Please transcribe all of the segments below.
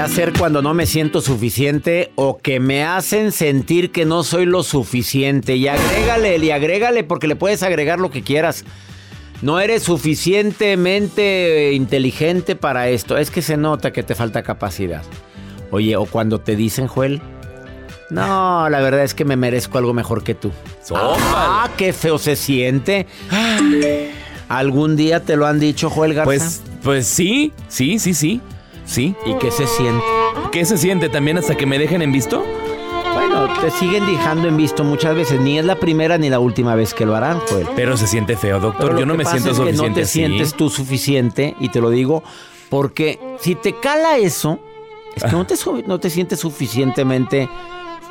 ¿Qué hacer cuando no me siento suficiente o que me hacen sentir que no soy lo suficiente? Y agrégale, y agrégale porque le puedes agregar lo que quieras. No eres suficientemente inteligente para esto. Es que se nota que te falta capacidad. Oye, o cuando te dicen, Joel, no, la verdad es que me merezco algo mejor que tú. Ah, qué feo se siente. ¿Algún día te lo han dicho, Joel Garza? Pues, pues sí, sí, sí, sí. Sí. ¿Y qué se siente? ¿Qué se siente también hasta que me dejen en visto? Bueno, te siguen dejando en visto muchas veces. Ni es la primera ni la última vez que lo harán, Joel. Pero se siente feo, doctor. Yo no me siento es que suficiente. no te así. sientes tú suficiente y te lo digo porque si te cala eso, es que no te, no te sientes suficientemente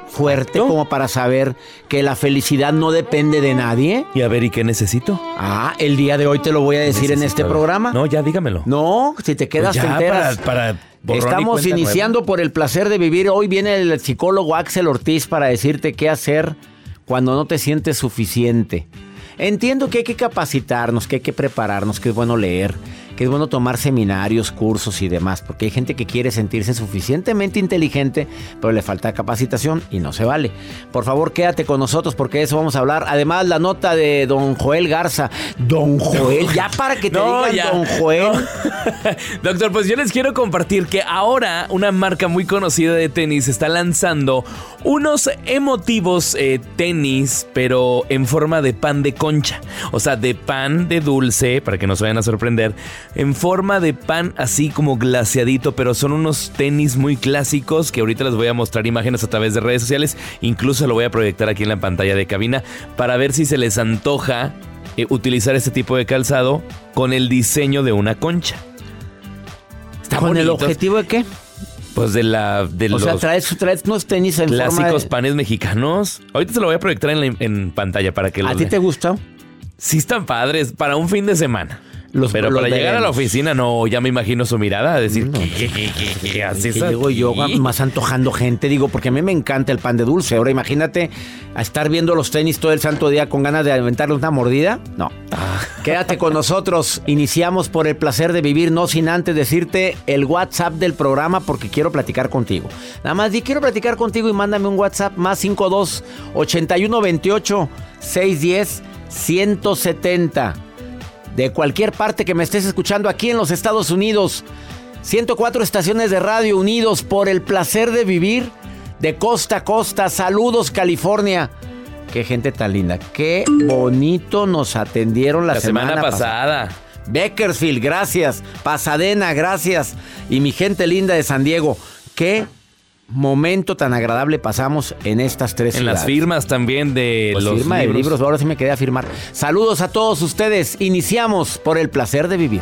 fuerte como para saber que la felicidad no depende de nadie. Y a ver, ¿y qué necesito? Ah, el día de hoy te lo voy a decir en este programa. No, ya dígamelo. No, si te quedas Pues te ya, enteras. para- para Estamos iniciando por el placer de vivir. Hoy viene el psicólogo Axel Ortiz para decirte qué hacer cuando no te sientes suficiente. Entiendo que hay que capacitarnos, que hay que prepararnos, que es bueno leer, que es bueno tomar seminarios, cursos y demás, porque hay gente que quiere sentirse suficientemente inteligente, pero le falta capacitación y no se vale. Por favor, quédate con nosotros porque de eso vamos a hablar. Además, la nota de don Joel Garza. Don Joel, ya para que te No, digan ya. don Joel. Doctor, pues yo les quiero compartir que ahora una marca muy conocida de tenis está lanzando unos emotivos eh, tenis, pero en forma de pan de concha. O sea, de pan de dulce, para que no se vayan a sorprender, en forma de pan así como glaciadito, pero son unos tenis muy clásicos que ahorita les voy a mostrar imágenes a través de redes sociales. Incluso lo voy a proyectar aquí en la pantalla de cabina para ver si se les antoja eh, utilizar este tipo de calzado con el diseño de una concha. Está ¿Con el bonitos. objetivo de qué? Pues de la de O los sea, traes, traes unos tenis en forma clásicos de... panes mexicanos. Ahorita se lo voy a proyectar en, la- en pantalla para que ¿A los ti te gusta? Sí están padres para un fin de semana. Los- Pero los para llegar a la oficina, no, ya me imagino su mirada, a decir, ¿qué, qué, qué, qué, qué haces Y digo yo, aquí?" más antojando gente, digo, porque a mí me encanta el pan de dulce. Ahora imagínate a estar viendo los tenis todo el santo día con ganas de aventarle una mordida. No. Ah. Quédate con nosotros. Iniciamos por el placer de vivir, no sin antes decirte el WhatsApp del programa porque quiero platicar contigo. Nada más di quiero platicar contigo y mándame un WhatsApp más 52 81 28 610 170 de cualquier parte que me estés escuchando aquí en los Estados Unidos. 104 estaciones de radio unidos por el placer de vivir de costa a costa. Saludos California. Qué gente tan linda. Qué bonito nos atendieron la, La semana, pasada. Beckersfield, gracias. Pasadena, gracias. Y mi gente linda de San Diego, qué momento tan agradable pasamos en estas tres En las firmas también de Pues los firma de libros. libros, ahora sí me quedé a firmar. Saludos a todos ustedes. Iniciamos por el placer de vivir.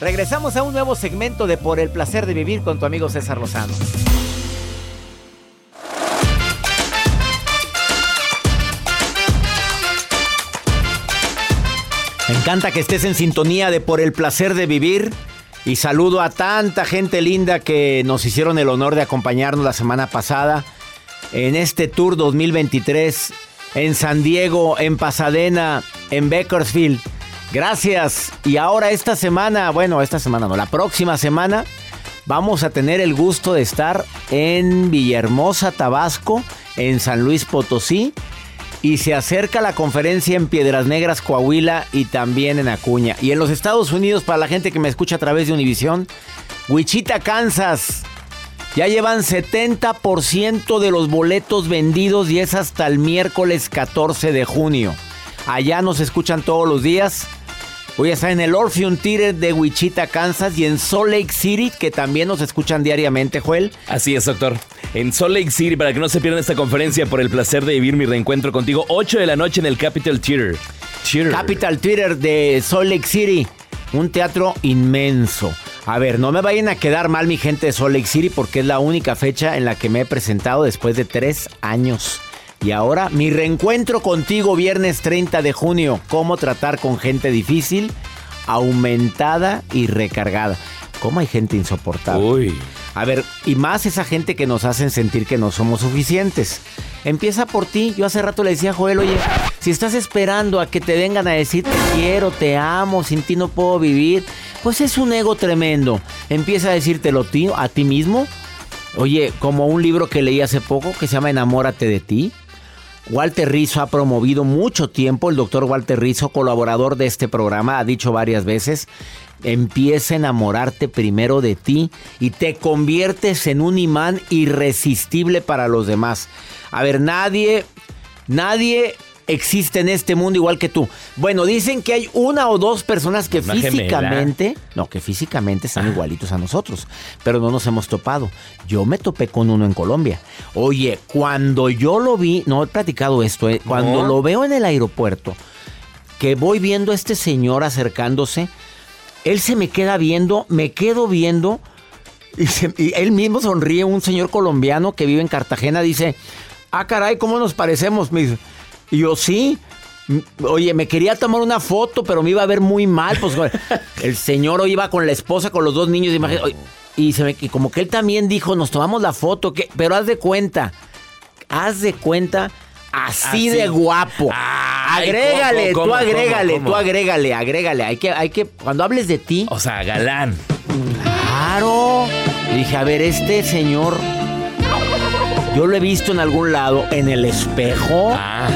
Regresamos a un nuevo segmento de Por el placer de vivir con tu amigo César Lozano. Me encanta que estés en sintonía de Por el placer de vivir y saludo a tanta gente linda que nos hicieron el honor de acompañarnos la semana pasada en este Tour 2023 en San Diego, en Pasadena, en Bakersfield. Gracias. Y ahora esta semana, bueno, esta semana no, la próxima semana vamos a tener el gusto de estar en Villahermosa, Tabasco, en San Luis Potosí. Y se acerca la conferencia en Piedras Negras, Coahuila y también en Acuña. Y en los Estados Unidos, para la gente que me escucha a través de Univisión, Wichita, Kansas. Ya llevan 70% de los boletos vendidos y es hasta el miércoles 14 de junio. Allá nos escuchan todos los días. Voy a estar en el Orpheum Theater de Wichita, Kansas y en Salt Lake City, que también nos escuchan diariamente, Joel. Así es, doctor. En Salt Lake City, para que no se pierdan esta conferencia por el placer de vivir mi reencuentro contigo, 8 de la noche en el Capitol Theater. Theater. Capital Theater de Salt Lake City. Un teatro inmenso. A ver, no me vayan a quedar mal mi gente de Salt Lake City porque es la única fecha en la que me he presentado después de tres años. Y ahora mi reencuentro contigo viernes 30 de junio. Cómo tratar con gente difícil, aumentada y recargada. ¿Cómo hay gente insoportable? Uy. A ver, y más esa gente que nos hacen sentir que no somos suficientes. Empieza por ti. Yo hace rato le decía a Joel, oye, si estás esperando a que te vengan a decir te quiero, te amo, sin ti no puedo vivir, pues es un ego tremendo. Empieza a decírtelo ti- a ti mismo. Oye, como un libro que leí hace poco que se llama Enamórate de ti. Walter Rizzo ha promovido mucho tiempo, el doctor Walter Rizzo, colaborador de este programa, ha dicho varias veces, empieza a enamorarte primero de ti y te conviertes en un imán irresistible para los demás. A ver, nadie, nadie existe en este mundo igual que tú. Bueno, dicen que hay una o dos personas que Una gemela. físicamente, no, que físicamente están igualitos a nosotros, pero no nos hemos topado. Yo me topé con uno en Colombia. Oye, cuando yo lo vi, no he platicado esto, eh, cuando No. lo veo en el aeropuerto, que voy viendo a este señor acercándose, él se me queda viendo, me quedo viendo, y, se- y él mismo sonríe, un señor colombiano que vive en Cartagena, dice, ah, caray, ¿cómo nos parecemos? Me dice, y yo, sí. Oye, me quería tomar una foto, pero me iba a ver muy mal. Pues el señor hoy iba con la esposa, con los dos niños. oye, Y, se me, y como que él también dijo, nos tomamos la foto. que Pero haz de cuenta, haz de cuenta, así, Así. de guapo. Ay, agrégale, ¿cómo, tú agrégale, cómo, tú agrégale, agrégale. Hay que, hay que, cuando hables de ti, O sea, galán. Claro. Dije, a ver, este señor. Yo lo he visto en algún lado, en el espejo. Ah.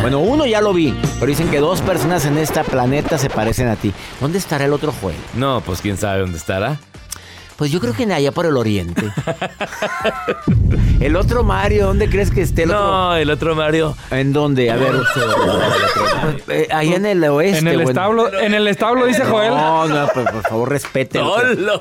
Bueno, uno ya lo vi, pero dicen que dos personas en este planeta se parecen a ti. ¿Dónde estará el otro Joel? No, pues quién sabe dónde estará. Pues yo creo que allá por el oriente. El otro Mario, ¿dónde crees que esté el otro? No, el otro Mario. ¿En dónde? A ver. Eh, ahí en el oeste. En el establo, en el establo dice Joel. No, no, por, por favor, respete.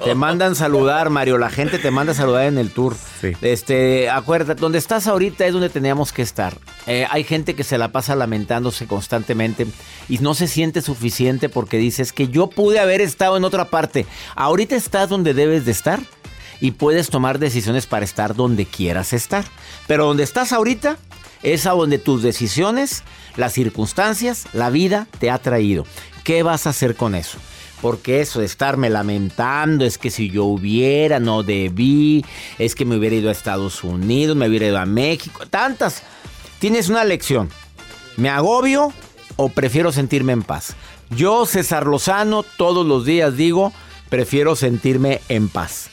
Te mandan saludar, Mario. La gente te manda saludar en el tour. Este, acuérdate, donde estás ahorita es donde teníamos que estar. Eh, hay gente que se la pasa lamentándose constantemente y no se siente suficiente porque dices que yo pude haber estado en otra parte. Ahorita estás donde debes de estar y puedes tomar decisiones para estar donde quieras estar. Pero donde estás ahorita es a donde tus decisiones, las circunstancias, la vida te ha traído. ¿Qué vas a hacer con eso? Porque eso de estarme lamentando es que si yo hubiera, no debí, es que me hubiera ido a Estados Unidos, me hubiera ido a México, tantas. Tienes una lección. ¿Me agobio o prefiero sentirme en paz? Yo, César Lozano, todos los días digo, prefiero sentirme en paz.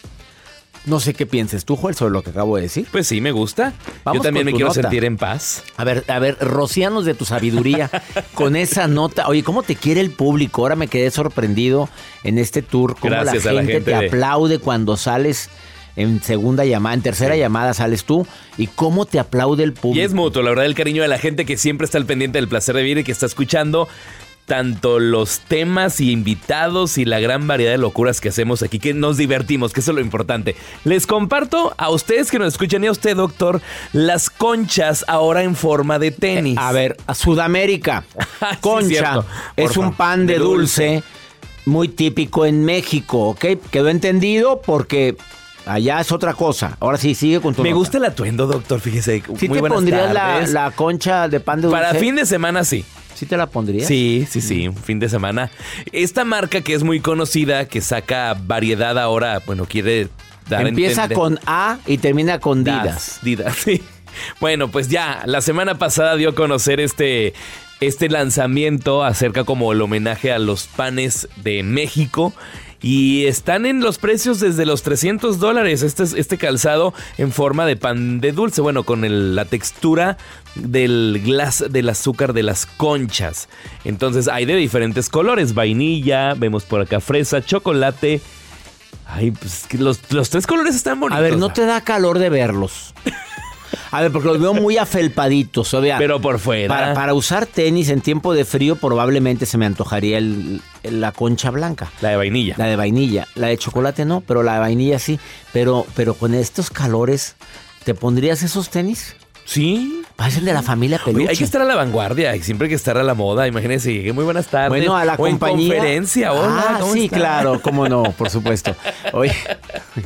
No sé qué pienses tú, Joel, sobre lo que acabo de decir. Pues sí, me gusta. Vamos Yo también me quiero nota. sentir en paz. A ver, a ver, rocianos de tu sabiduría con esa nota. Oye, ¿cómo te quiere el público? Ahora me quedé sorprendido en este tour. Cómo Gracias la a la gente, te de- aplaude cuando sales en segunda llamada, en tercera llamada sales tú. Y cómo te aplaude el público. Y es mutuo, la verdad, el cariño de la gente que siempre está al pendiente del placer de vivir y que está escuchando tanto los temas y invitados y la gran variedad de locuras que hacemos aquí, que nos divertimos, que eso es lo importante. Les comparto a ustedes que nos escuchan y a usted, doctor, las conchas ahora en forma de tenis. A ver, a Sudamérica. Sí, Concha es un pan de De dulce, dulce. muy típico en México, ¿ok? Quedó entendido porque allá es otra cosa. Ahora sí, sigue con tu Me nota. gusta el atuendo, doctor, fíjese. ¿Sí Muy te pondrías la concha de pan de dulce? Para fin de semana, sí. ¿Sí te la pondrías? Sí, sí, sí, un fin de semana. Esta marca que es muy conocida, que saca variedad ahora, bueno, quiere dar Empieza entender- con A y termina con Didas. Das, Didas, sí. Bueno, pues ya, la semana pasada dio a conocer este, este lanzamiento acerca como el homenaje a los panes de México. Y están en los precios desde los 300 dólares. Este, es- este calzado en forma de pan de dulce. Bueno, con el- la textura del glass del azúcar de las conchas. Entonces hay de diferentes colores. Vainilla, vemos por acá fresa, chocolate. Ay, pues los, los tres colores están bonitos. A ver, ¿no te da calor de verlos? A ver, porque los veo muy afelpaditos. O sea, Pero por fuera. para, para usar tenis en tiempo de frío probablemente se me antojaría el- la concha blanca. La de vainilla. La de vainilla. La de chocolate no, pero la de vainilla sí. Pero, pero con estos calores, ¿te pondrías esos tenis? Sí. Parecen de la familia peluche. Oye, hay que estar a la vanguardia y siempre hay que estar a la moda. Imagínense, llegué muy buenas tardes. Bueno, a la o en compañía. conferencia, hola, Ah, ¿cómo sí, está? claro, cómo no, por supuesto. Oye,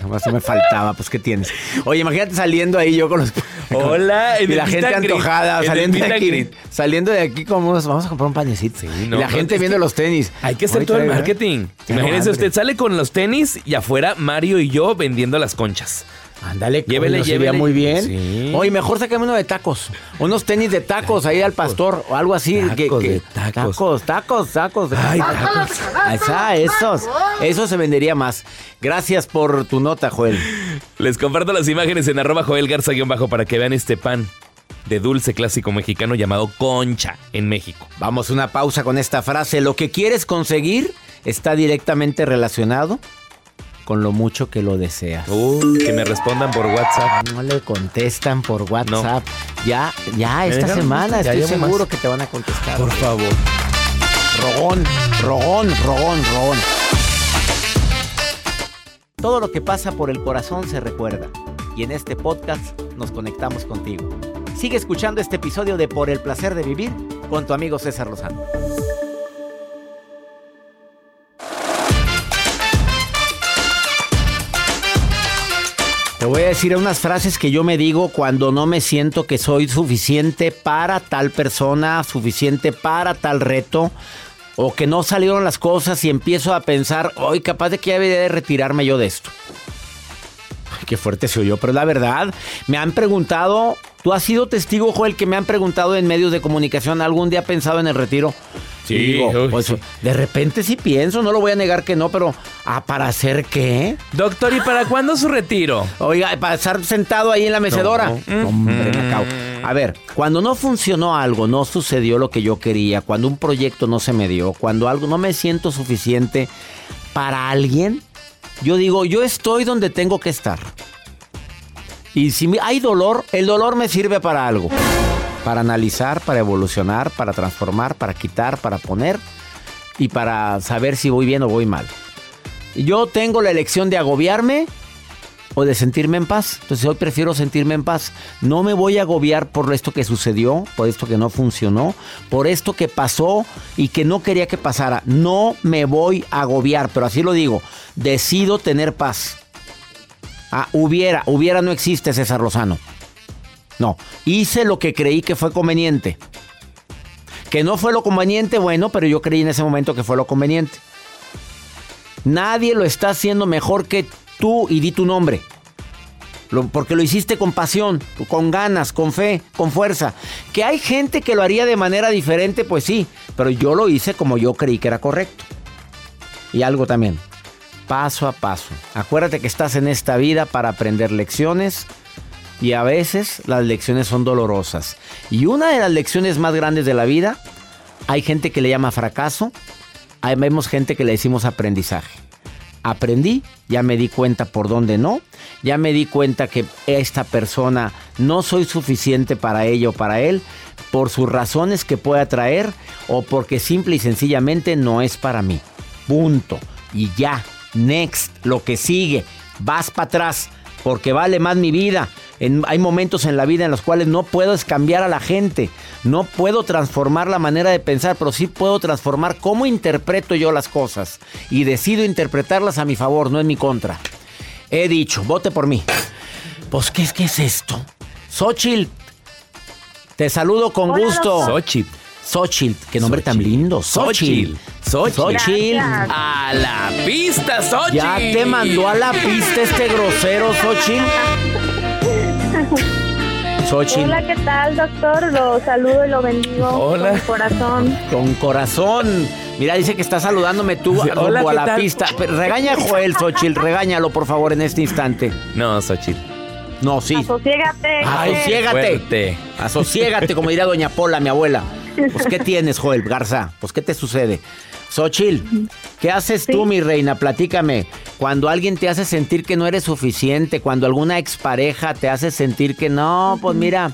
jamás me faltaba, pues ¿qué tienes? Oye, imagínate saliendo ahí yo con los Hola, y el la gente antojada, en el saliendo de aquí, saliendo de aquí como vamos a comprar un panecito. Sí, y no, la pero gente viendo los tenis. Hay que hacer Oye, todo el marketing. Hambre. usted sale con los tenis y afuera Mario y yo vendiendo las conchas. Ándale, Llévele, llévele. muy bien. Sí. Oye, mejor sácame uno de tacos. Unos tenis de tacos ahí al pastor o algo así. Tacos de tacos. Tacos, tacos, tacos. de- Ay, tacos. Esa, esos. Eso se vendería más. Gracias por tu nota, Joel. Les comparto las imágenes en arroba Joel Garza guion bajo para que vean este pan de dulce clásico mexicano llamado concha en México. Vamos a una pausa con esta frase. Lo que quieres conseguir está directamente relacionado con lo mucho que lo deseas. Uy, que me respondan por WhatsApp. No le contestan por WhatsApp. Ya, ya esta dejaron? semana Ya estoy seguro más. que te van a contestar. Por favor. Rogón, rogón, rogón, rogón. Todo lo que pasa por el corazón se recuerda. Y en este podcast nos conectamos contigo. Sigue escuchando este episodio de Por el placer de vivir con tu amigo César Lozano. Te voy a decir unas frases que yo me digo cuando no me siento que soy suficiente para tal persona, suficiente para tal reto, o que no salieron las cosas y empiezo a pensar, hoy capaz de que ya debería de retirarme yo de esto. Qué fuerte se oyó, pero la verdad. Me han preguntado, tú has sido testigo, Joel, que me han preguntado en medios de comunicación, ¿algún día ha pensado en el retiro? Sí, Y digo, uy, pues, sí. de repente sí pienso, no lo voy a negar que no, pero ¿ah, ¿para hacer qué? Doctor, ¿y para cuándo su retiro? Oiga, para estar sentado ahí en la mecedora. No. Hombre, me acabo. A ver, cuando no funcionó algo, no sucedió lo que yo quería, cuando un proyecto no se me dio, cuando algo no me siento suficiente para alguien, yo digo, yo estoy donde tengo que estar. Y si hay dolor, el dolor me sirve para algo. Para analizar, para evolucionar, para transformar, para quitar, para poner y para saber si voy bien o voy mal. Yo tengo la elección de agobiarme o de sentirme en paz. Entonces hoy prefiero sentirme en paz. No me voy a agobiar por esto que sucedió, por esto que no funcionó, por esto que pasó y que no quería que pasara. No me voy a agobiar, pero así lo digo. Decido tener paz. Ah, hubiera, hubiera no existe César Lozano. No, hice lo que creí que fue conveniente. Que no fue lo conveniente, bueno, pero yo creí en ese momento que fue lo conveniente. Nadie lo está haciendo mejor que tú y di tu nombre. porque lo hiciste con pasión, con ganas, con fe, con fuerza. Que hay gente que lo haría de manera diferente, pues sí, pero yo lo hice como yo creí que era correcto. Y algo también, paso a paso. Acuérdate que estás en esta vida para aprender lecciones y a veces las lecciones son dolorosas. Y una de las lecciones más grandes de la vida, hay gente que le llama fracaso, hay, vemos gente que le decimos aprendizaje aprendí, ya me di cuenta por dónde no, ya me di cuenta que esta persona no soy suficiente para ella o para él, por sus razones que pueda traer o porque simple y sencillamente no es para mí. Punto. Y ya, next, lo que sigue, vas para atrás, porque vale más mi vida hay momentos en la vida en los cuales no puedo cambiar a la gente, no puedo transformar la manera de pensar, pero sí puedo transformar cómo interpreto yo las cosas y decido interpretarlas a mi favor, no en mi contra. He dicho, vote por mí. Pues, ¿qué, qué es esto? Xochitl, te saludo con gusto. Xochitl. Xochitl, qué nombre tan lindo. Xochitl. Xochitl. A la pista, Xochitl. Ya te mandó a la pista este grosero, Xochitl. Hola, ¿qué tal, doctor? Lo saludo y lo bendigo Hola. con corazón. Con corazón. Mira, dice que está saludándome tú Hola, a la pista. regaña a Joel, Xochitl. Regáñalo, por favor, en este instante. No, Xochitl. No, sí. Asociégate. Asociégate. Asociégate, como diría doña Pola, mi abuela. Pues, ¿qué tienes, Joel Garza? Pues, ¿qué te sucede? Xochil, ¿qué haces tú, mi reina? Platícame. Cuando alguien te hace sentir que no eres suficiente, cuando alguna expareja te hace sentir que no, pues mira,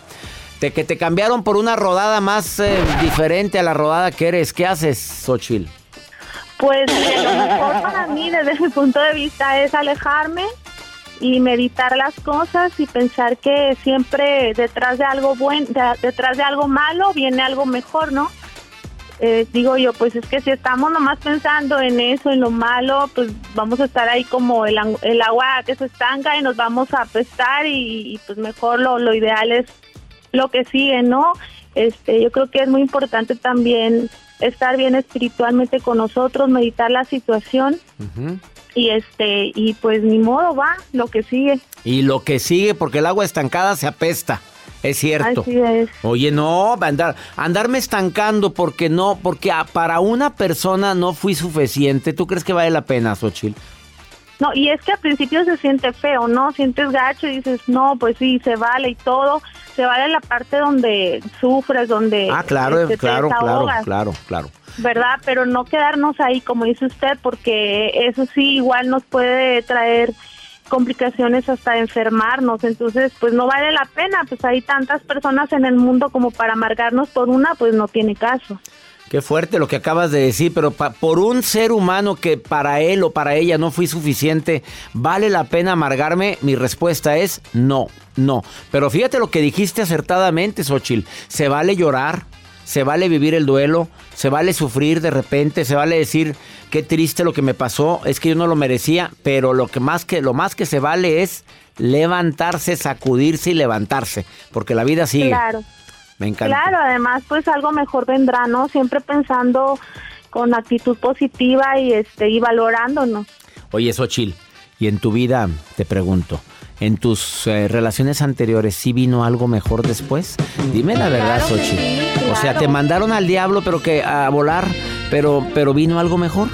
te, que te cambiaron por una rodada más eh, diferente a la rodada que eres, ¿qué haces, Xochil? Pues lo mejor para mí, desde mi punto de vista, es alejarme y meditar las cosas y pensar que siempre detrás de algo bueno, detrás de algo malo viene algo mejor, ¿no? Eh, digo yo, pues es que si estamos nomás pensando en eso, en lo malo, pues vamos a estar ahí como el, el agua que se estanca y nos vamos a apestar y, pues mejor lo, lo ideal es lo que sigue, ¿no? Este, yo creo que es muy importante también estar bien espiritualmente con nosotros, meditar la situación. Y este, y pues ni modo va, lo que sigue. Y lo que sigue, porque el agua estancada se apesta. Es cierto. Así es. Oye, no, andar, andarme estancando porque no, porque para una persona no fui suficiente. ¿Tú crees que vale la pena, Xochitl? No, y es que al principio se siente feo, ¿no? Sientes gacho y dices, no, pues sí, se vale y todo. Se vale la parte donde sufres, donde. Ah, claro, este, claro, claro, claro, claro. ¿Verdad? Pero no quedarnos ahí, como dice usted, porque eso sí, igual nos puede traer complicaciones hasta enfermarnos, entonces pues no vale la pena, pues hay tantas personas en el mundo como para amargarnos por una, pues no tiene caso. Qué fuerte lo que acabas de decir, pero por un ser humano que para él o para ella no fui suficiente, ¿vale la pena amargarme? Mi respuesta es no, no. Pero fíjate lo que dijiste acertadamente, Xochil. Se vale llorar, se vale vivir el duelo, se vale sufrir de repente, se vale decir qué triste lo que me pasó, es que yo no lo merecía, pero lo que más que lo más que se vale es levantarse, sacudirse y levantarse, porque la vida sigue. Claro. Me encanta. Claro, además pues algo mejor vendrá, ¿no? Siempre pensando con actitud positiva y este y valorándonos. Oye, Xochil, y en tu vida te pregunto, en tus eh, relaciones anteriores sí vino algo mejor después? Dime la verdad, claro O sea, te mandaron al diablo, pero que a volar, pero pero vino algo mejor.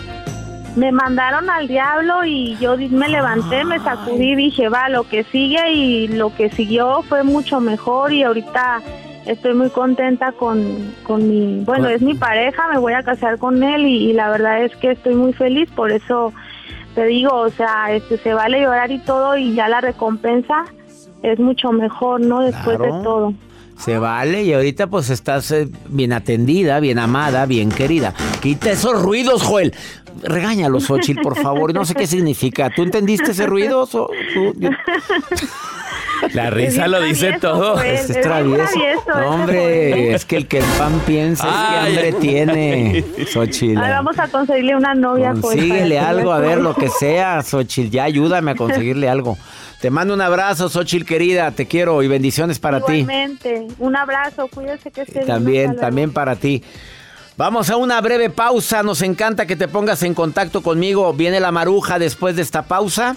Me mandaron al diablo y yo me levanté, me sacudí, dije, va, lo que sigue y lo que siguió fue mucho mejor y ahorita estoy muy contenta con, con mi, bueno, es mi pareja, me voy a casar con él y la verdad es que estoy muy feliz, por eso te digo, o sea, este, se vale llorar y todo y ya la recompensa es mucho mejor, ¿no? Después de todo. Se vale y ahorita pues estás eh, bien atendida, bien amada, bien querida. Quita esos ruidos, Joel. Regáñalo, Xochitl, por favor. No sé qué significa. ¿Tú entendiste ese ruido? So- tú- La risa lo dice todo. Es travieso. No, hombre, es que el que el pan piensa es que hambre tiene, Xochitl. Ay, vamos a conseguirle una novia. Joel, Consíguele que algo, a ver, lo que sea, Xochitl. Ya ayúdame a conseguirle algo. Te mando un abrazo, Xochitl, querida. Te quiero y bendiciones para ti. Igualmente, un abrazo, cuídese que También, también para ti. Vamos a una breve pausa. Nos encanta que te pongas en contacto conmigo. Viene la maruja después de esta pausa.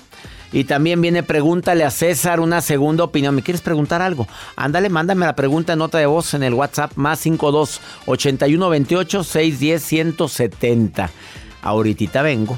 Y también viene pregúntale a César una segunda opinión. ¿Me quieres preguntar algo? Ándale, mándame la pregunta en nota de voz en el WhatsApp más 52 81 28 610 170. Ahorita vengo.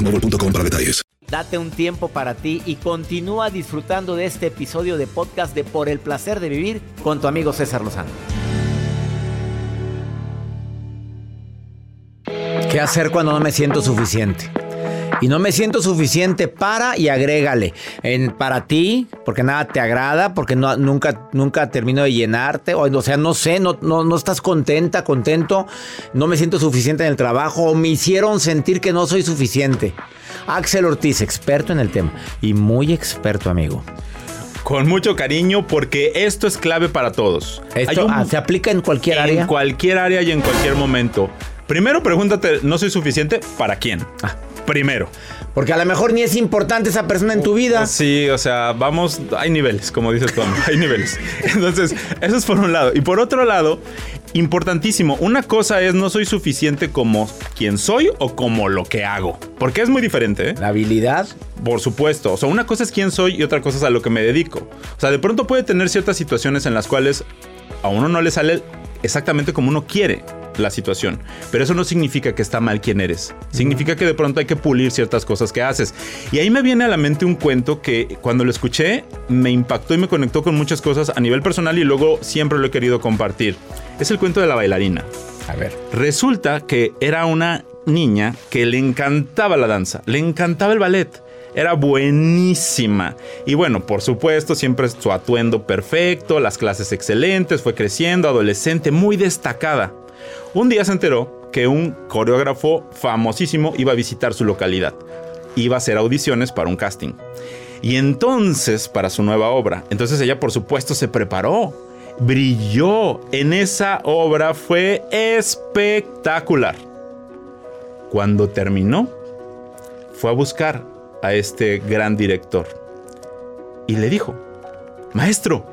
boostmobile.com para detalles. Date un tiempo para ti y continúa disfrutando de este episodio de podcast de Por el placer de vivir con tu amigo César Lozano. ¿Qué hacer cuando no me siento suficiente? Y no me siento suficiente para y agrégale. En, para ti, porque nada te agrada, porque no, nunca, nunca termino de llenarte. O, o sea, no sé, no, no, no estás contenta, contento. No me siento suficiente en el trabajo. O me hicieron sentir que no soy suficiente. Axel Ortiz, experto en el tema. Y muy experto, amigo. Con mucho cariño porque esto es clave para todos. Esto ah, se aplica en cualquier en área. En cualquier área y en cualquier momento. Primero pregúntate, ¿no soy suficiente? ¿Para quién? Ah. Primero. Porque a lo mejor ni es importante esa persona en tu vida. Sí, o sea, vamos, hay niveles, como dice Tom, hay niveles. Entonces, eso es por un lado. Y por otro lado, importantísimo, una cosa es no soy suficiente como quien soy o como lo que hago. Porque es muy diferente, ¿eh? La habilidad. Por supuesto. O sea, una cosa es quién soy y otra cosa es a lo que me dedico. O sea, de pronto puede tener ciertas situaciones en las cuales a uno no le sale exactamente como uno quiere la situación. Pero eso no significa que está mal quien eres. Significa que de pronto hay que pulir ciertas cosas que haces. Y ahí me viene a la mente un cuento que cuando lo escuché me impactó y me conectó con muchas cosas a nivel personal y luego siempre lo he querido compartir. Es el cuento de la bailarina. A ver. Resulta que era una niña que le encantaba la danza, le encantaba el ballet. Era buenísima. Y bueno, por supuesto, siempre su atuendo perfecto, las clases excelentes, fue creciendo, adolescente, muy destacada. Un día se enteró que un coreógrafo famosísimo iba a visitar su localidad. Iba a hacer audiciones para un casting. Y entonces, para su nueva obra. Entonces ella, por supuesto, se preparó. Brilló en esa obra. Fue espectacular. Cuando terminó, fue a buscar a este gran director. Y le dijo, maestro,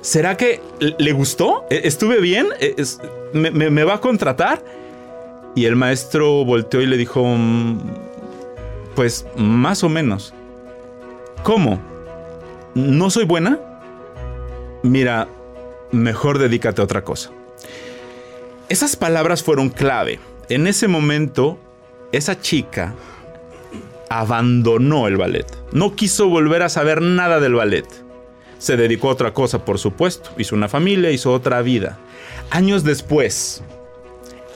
¿será que le gustó? ¿E-, ¿Estuve bien? ¿Es- me, me- me va a contratar? Y el maestro volteó y le dijo, "Mm, pues más o menos. ¿Cómo? ¿No soy buena? Mira, mejor dedícate a otra cosa. Esas palabras fueron clave. En ese momento, esa chica abandonó el ballet. No quiso volver a saber nada del ballet. Se dedicó a otra cosa, por supuesto. Hizo una familia, hizo otra vida. Años después,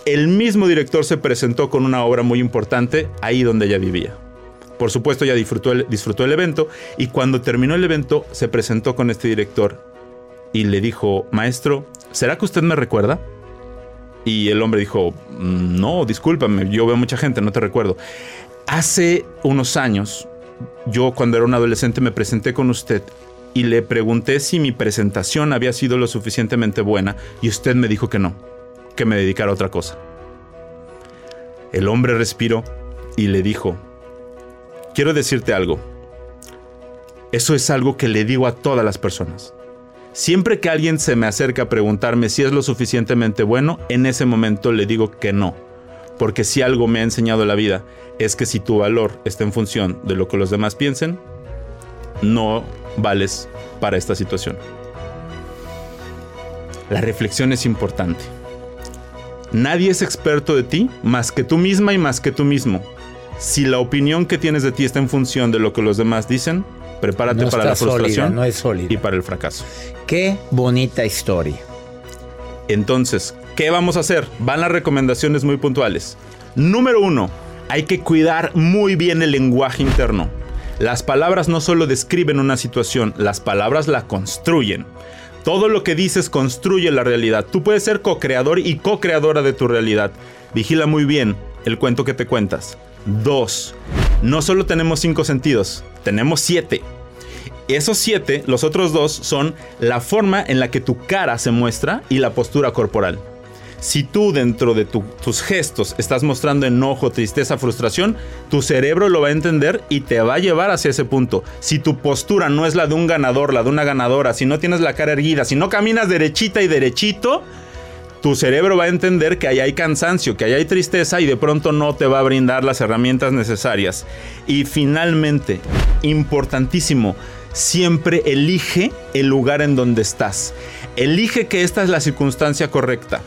el mismo director se presentó con una obra muy importante ahí donde ella vivía. Por supuesto, ella disfrutó el, disfrutó el evento y cuando terminó el evento se presentó con este director y le dijo, maestro, ¿será que usted me recuerda? Y el hombre dijo, no, discúlpame, yo veo mucha gente, no te recuerdo. Hace unos años, yo cuando era un adolescente me presenté con usted y le pregunté si mi presentación había sido lo suficientemente buena y usted me dijo que no, que me dedicara a otra cosa. El hombre respiró y le dijo, quiero decirte algo. Eso es algo que le digo a todas las personas. Siempre que alguien se me acerca a preguntarme si es lo suficientemente bueno, en ese momento le digo que no. Porque si algo me ha enseñado la vida es que si tu valor está en función de lo que los demás piensen, no vales para esta situación. La reflexión es importante. Nadie es experto de ti más que tú misma y más que tú mismo. Si la opinión que tienes de ti está en función de lo que los demás dicen, prepárate No para la sólida, frustración no es y para el fracaso. Qué bonita historia. Entonces, ¿qué vamos a hacer? Van las recomendaciones muy puntuales. Número uno, hay que cuidar muy bien el lenguaje interno. Las palabras no solo describen una situación, las palabras la construyen. Todo lo que dices construye la realidad. Tú puedes ser co-creador y co-creadora de tu realidad. Vigila muy bien el cuento que te cuentas. Dos, no solo tenemos cinco sentidos, tenemos siete. Esos siete, los otros dos, son la forma en la que tu cara se muestra y la postura corporal. Si tú dentro de tu- tus gestos estás mostrando enojo, tristeza, frustración, tu cerebro lo va a entender y te va a llevar hacia ese punto. Si tu postura no es la de un ganador, la de una ganadora, si no tienes la cara erguida, si no caminas derechita y derechito, tu cerebro va a entender que ahí hay cansancio, que ahí hay tristeza y de pronto no te va a brindar las herramientas necesarias. Y finalmente, importantísimo, siempre elige el lugar en donde estás. Elige que esta es la circunstancia correcta.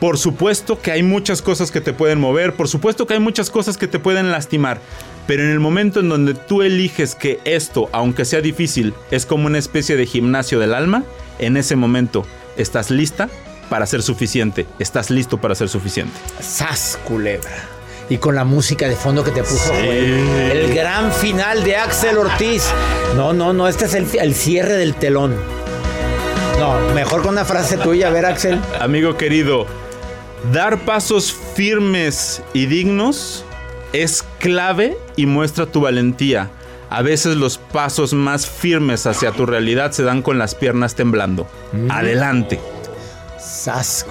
Por supuesto que hay muchas cosas que te pueden mover, por supuesto que hay muchas cosas que te pueden lastimar, pero en el momento en donde tú eliges que esto, aunque sea difícil, es como una especie de gimnasio del alma, en ese momento estás lista para ser suficiente, estás listo para ser suficiente. Sas, culebra. Y con la música de fondo que te puso Joel. El gran final de Axel Ortiz. No, no, no, este es el, el cierre del telón. No, mejor con una frase tuya, a ver, Axel. Amigo querido, dar pasos firmes y dignos es clave y muestra tu valentía. A veces los pasos más firmes hacia tu realidad se dan con las piernas temblando. Adelante. Sas,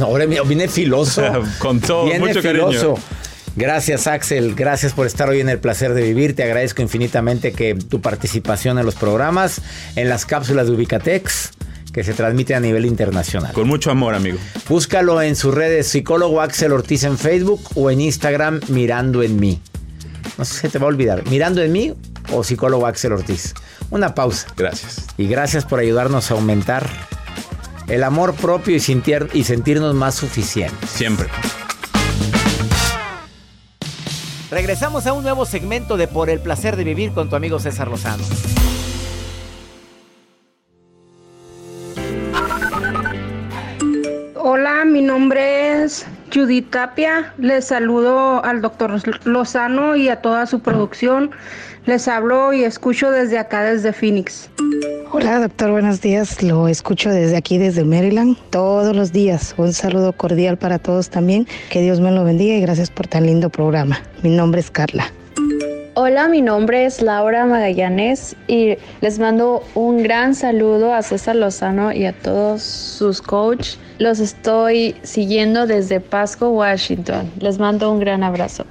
ahora viene filoso. Con todo, Viene mucho filoso. cariño. Gracias, Axel. Gracias por estar hoy en el placer de vivir. Te agradezco infinitamente que tu participación en los programas, en las cápsulas de Ubicatex, que se transmiten a nivel internacional. Con mucho amor, amigo. Búscalo en sus redes psicólogo Axel Ortiz en Facebook o en Instagram Mirando en mí. No sé si se te va a olvidar. Mirando en mí o psicólogo Axel Ortiz. Una pausa. Gracias. Y gracias por ayudarnos a aumentar el amor propio y, sentir- y sentirnos más suficientes. Siempre. Regresamos a un nuevo segmento de Por el placer de vivir con tu amigo César Lozano. Judith Tapia. Les saludo al doctor Lozano y a toda su producción. Les hablo y escucho desde acá, desde Phoenix. Hola doctor, buenos días. Lo escucho desde aquí, desde Maryland, todos los días. Un saludo cordial para todos también. Que Dios me lo bendiga y gracias por tan lindo programa. Mi nombre es Carla. Hola, mi nombre es Laura Magallanes y les mando un gran saludo a César Lozano y a todos sus coach. Los estoy siguiendo desde Pasco, Washington. Les mando un gran abrazo.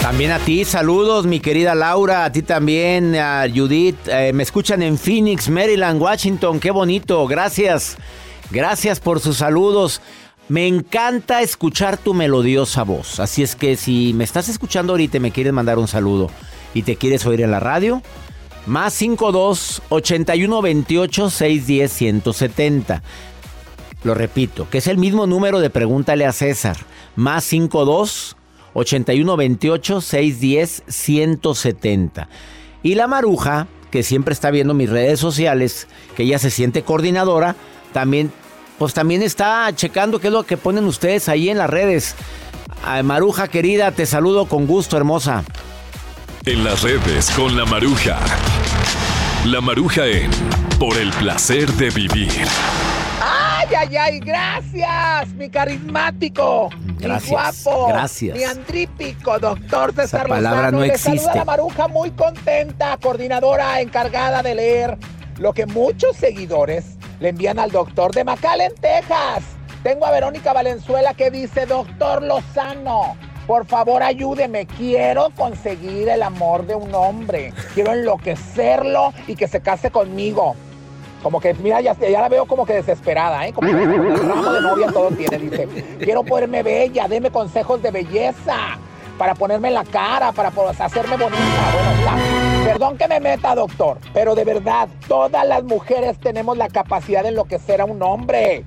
También a ti, saludos, mi querida Laura, a ti también, a Judith. Eh, me escuchan en Phoenix, Maryland, Washington, qué bonito, gracias. Gracias por sus saludos. Me encanta escuchar tu melodiosa voz. Así es que si me estás escuchando ahorita y me quieres mandar un saludo y te quieres oír en la radio, más 52 81 28 610 170. Lo repito, que es el mismo número de pregúntale a César. Más 52 81 28 610 170. Y la maruja, que siempre está viendo mis redes sociales, que ella se siente coordinadora, también, pues también está checando qué es lo que ponen ustedes ahí en las redes. Ay, maruja querida, te saludo con gusto, hermosa. En las redes con la maruja. La maruja en por el placer de vivir. ¡Ay, ay, ay! ¡Gracias! Mi carismático, Gracias, mi guapo, gracias. mi andrípico, doctor César Esa palabra Lozano. no Le saluda existe. la Maruja muy contenta, coordinadora encargada de leer lo que muchos seguidores le envían al doctor de McAllen, Texas. Tengo a Verónica Valenzuela que dice, doctor Lozano, por favor ayúdeme, quiero conseguir el amor de un hombre, quiero enloquecerlo y que se case conmigo. Como que, mira, ya, ya la veo como que desesperada, ¿eh? Como que el ramo de novia todo tiene, dice. Quiero ponerme bella, deme consejos de belleza para ponerme la cara, para hacerme bonita. Bueno, ya. Perdón que me meta, doctor, pero de verdad, todas las mujeres tenemos la capacidad de enloquecer a un hombre.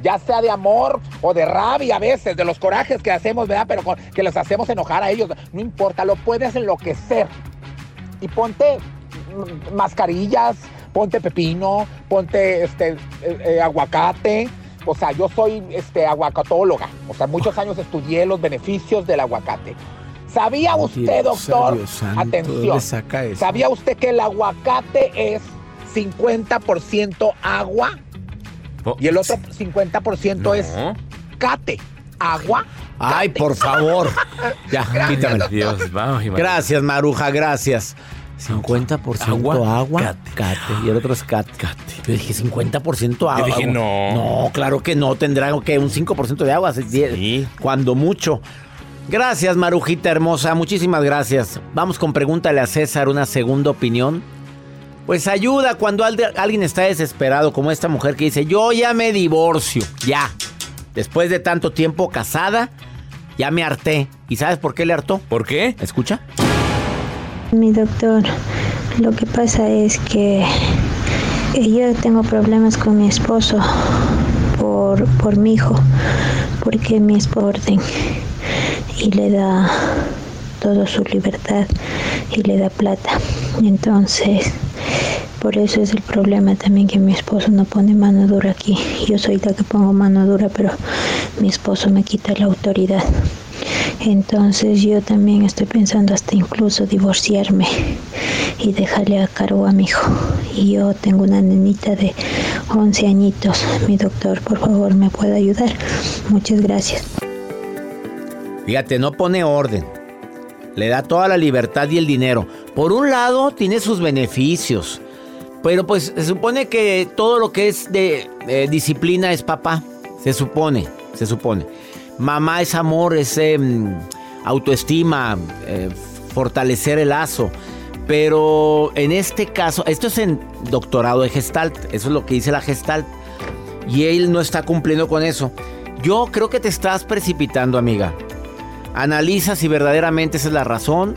Ya sea de amor o de rabia a veces, de los corajes que hacemos, ¿verdad? Pero que los hacemos enojar a ellos. No importa, lo puedes enloquecer. Y ponte mascarillas, ponte pepino, ponte este eh, eh, aguacate. O sea, yo soy este aguacatóloga. O sea, muchos años estudié los beneficios del aguacate. ¿Sabía usted, doctor? Santo, Atención. ¿dónde saca eso? ¿Sabía usted que el aguacate es 50% agua y el otro 50% es cate? Agua. Ay, por favor. Ya, Gracias. Dios, vamos. Gracias, Maruja, gracias. 50% agua, Agua, cate. Y el otro es cate. Yo dije 50% agua. Yo dije, no. No, claro que no. Tendrá que un 5% de agua. Sí. Cuando mucho. Gracias, Marujita hermosa. Muchísimas gracias. Vamos con pregúntale a César una segunda opinión. Pues ayuda cuando alguien está desesperado, como esta mujer que dice, yo ya me divorcio, ya. Después de tanto tiempo casada, ya me harté. ¿Y sabes por qué le hartó? ¿Por qué? Escucha. Mi doctor, lo que pasa es que yo tengo problemas con mi esposo por, por mi hijo, porque mi esposo orden y le da toda su libertad y le da plata. Entonces, por eso es el problema también que mi esposo no pone mano dura aquí. Yo soy la que pongo mano dura, pero mi esposo me quita la autoridad. Entonces yo también estoy pensando hasta incluso divorciarme y dejarle a cargo a mi hijo. Y yo tengo una nenita de 11 añitos. Mi doctor, por favor, me puede ayudar. Muchas gracias. Fíjate, no pone orden. Le da toda la libertad y el dinero. Por un lado, tiene sus beneficios. Pero pues se supone que todo lo que es de eh, disciplina es papá. Se supone, se supone. Mamá es amor, es em, autoestima, eh, fortalecer el lazo. Pero en este caso, esto es en doctorado de Gestalt, eso es lo que dice la Gestalt. Y él no está cumpliendo con eso. Yo creo que te estás precipitando, amiga. Analiza si verdaderamente esa es la razón.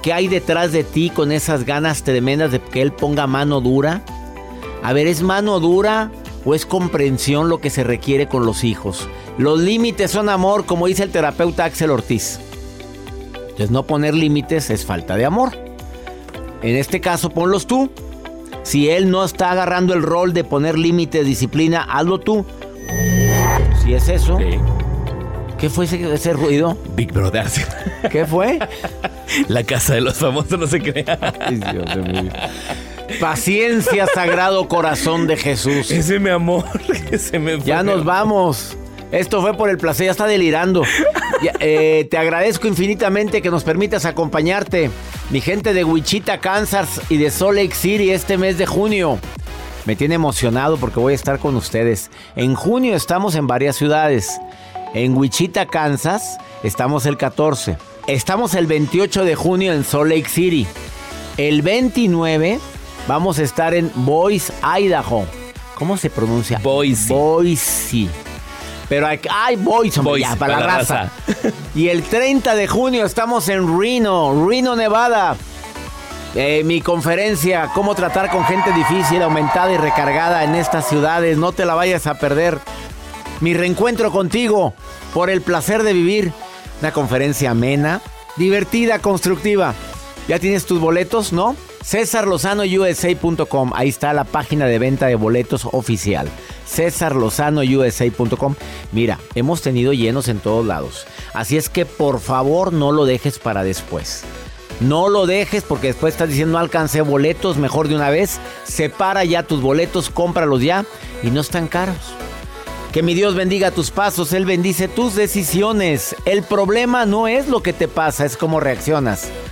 ¿Qué hay detrás de ti con esas ganas tremendas de que él ponga mano dura? A ver, ¿es mano dura o es comprensión lo que se requiere con los hijos? Los límites son amor, como dice el terapeuta Axel Ortiz. Entonces no poner límites es falta de amor. En este caso ponlos tú. Si él no está agarrando el rol de poner límites, disciplina, hazlo tú. Si es eso. ¿Qué fue ese, ese ruido? Big Brother. ¿Qué fue? La casa de los famosos no se crea. Paciencia, sagrado corazón de Jesús. Ese mi amor. Ese me fue, Ya nos vamos. Esto fue por el placer, ya está delirando. Ya, eh, te agradezco infinitamente que nos permitas acompañarte. Mi gente de Wichita, Kansas y de Salt Lake City este mes de junio. Me tiene emocionado porque voy a estar con ustedes. En junio estamos en varias ciudades. En Wichita, Kansas, estamos el 14. Estamos el 28 de junio en Salt Lake City. El 29 vamos a estar en Boise, Idaho. ¿Cómo se pronuncia? Boise. Boise. Pero hay, ay, Boise, hombre, Boise, ya, para, la raza. y el 30 de junio estamos en Reno, Reno, Nevada. Eh, mi conferencia, cómo tratar con gente difícil, aumentada y recargada en estas ciudades. No te la vayas a perder. Mi reencuentro contigo por el placer de vivir. Una conferencia amena, divertida, constructiva. ¿Ya tienes tus boletos, no? CésarLozanoUSA.com. Ahí está la página de venta de boletos oficial. CésarLozanoUSA.com. Mira, hemos tenido llenos en todos lados. Así es que por favor no lo dejes para después. No lo dejes porque después estás diciendo no alcancé boletos, mejor de una vez. Separa ya tus boletos, cómpralos ya y no están caros. Que mi Dios bendiga tus pasos, Él bendice tus decisiones. El problema no es lo que te pasa, es cómo reaccionas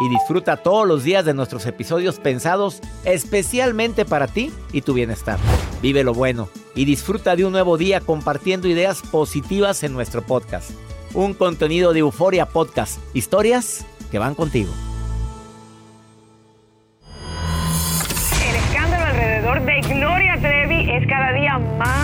y disfruta todos los días de nuestros episodios pensados especialmente para ti y tu bienestar. Vive lo bueno y disfruta de un nuevo día compartiendo ideas positivas en nuestro podcast. Un contenido de Euforia Podcast, historias que van contigo. El escándalo alrededor de Gloria Trevi es cada día más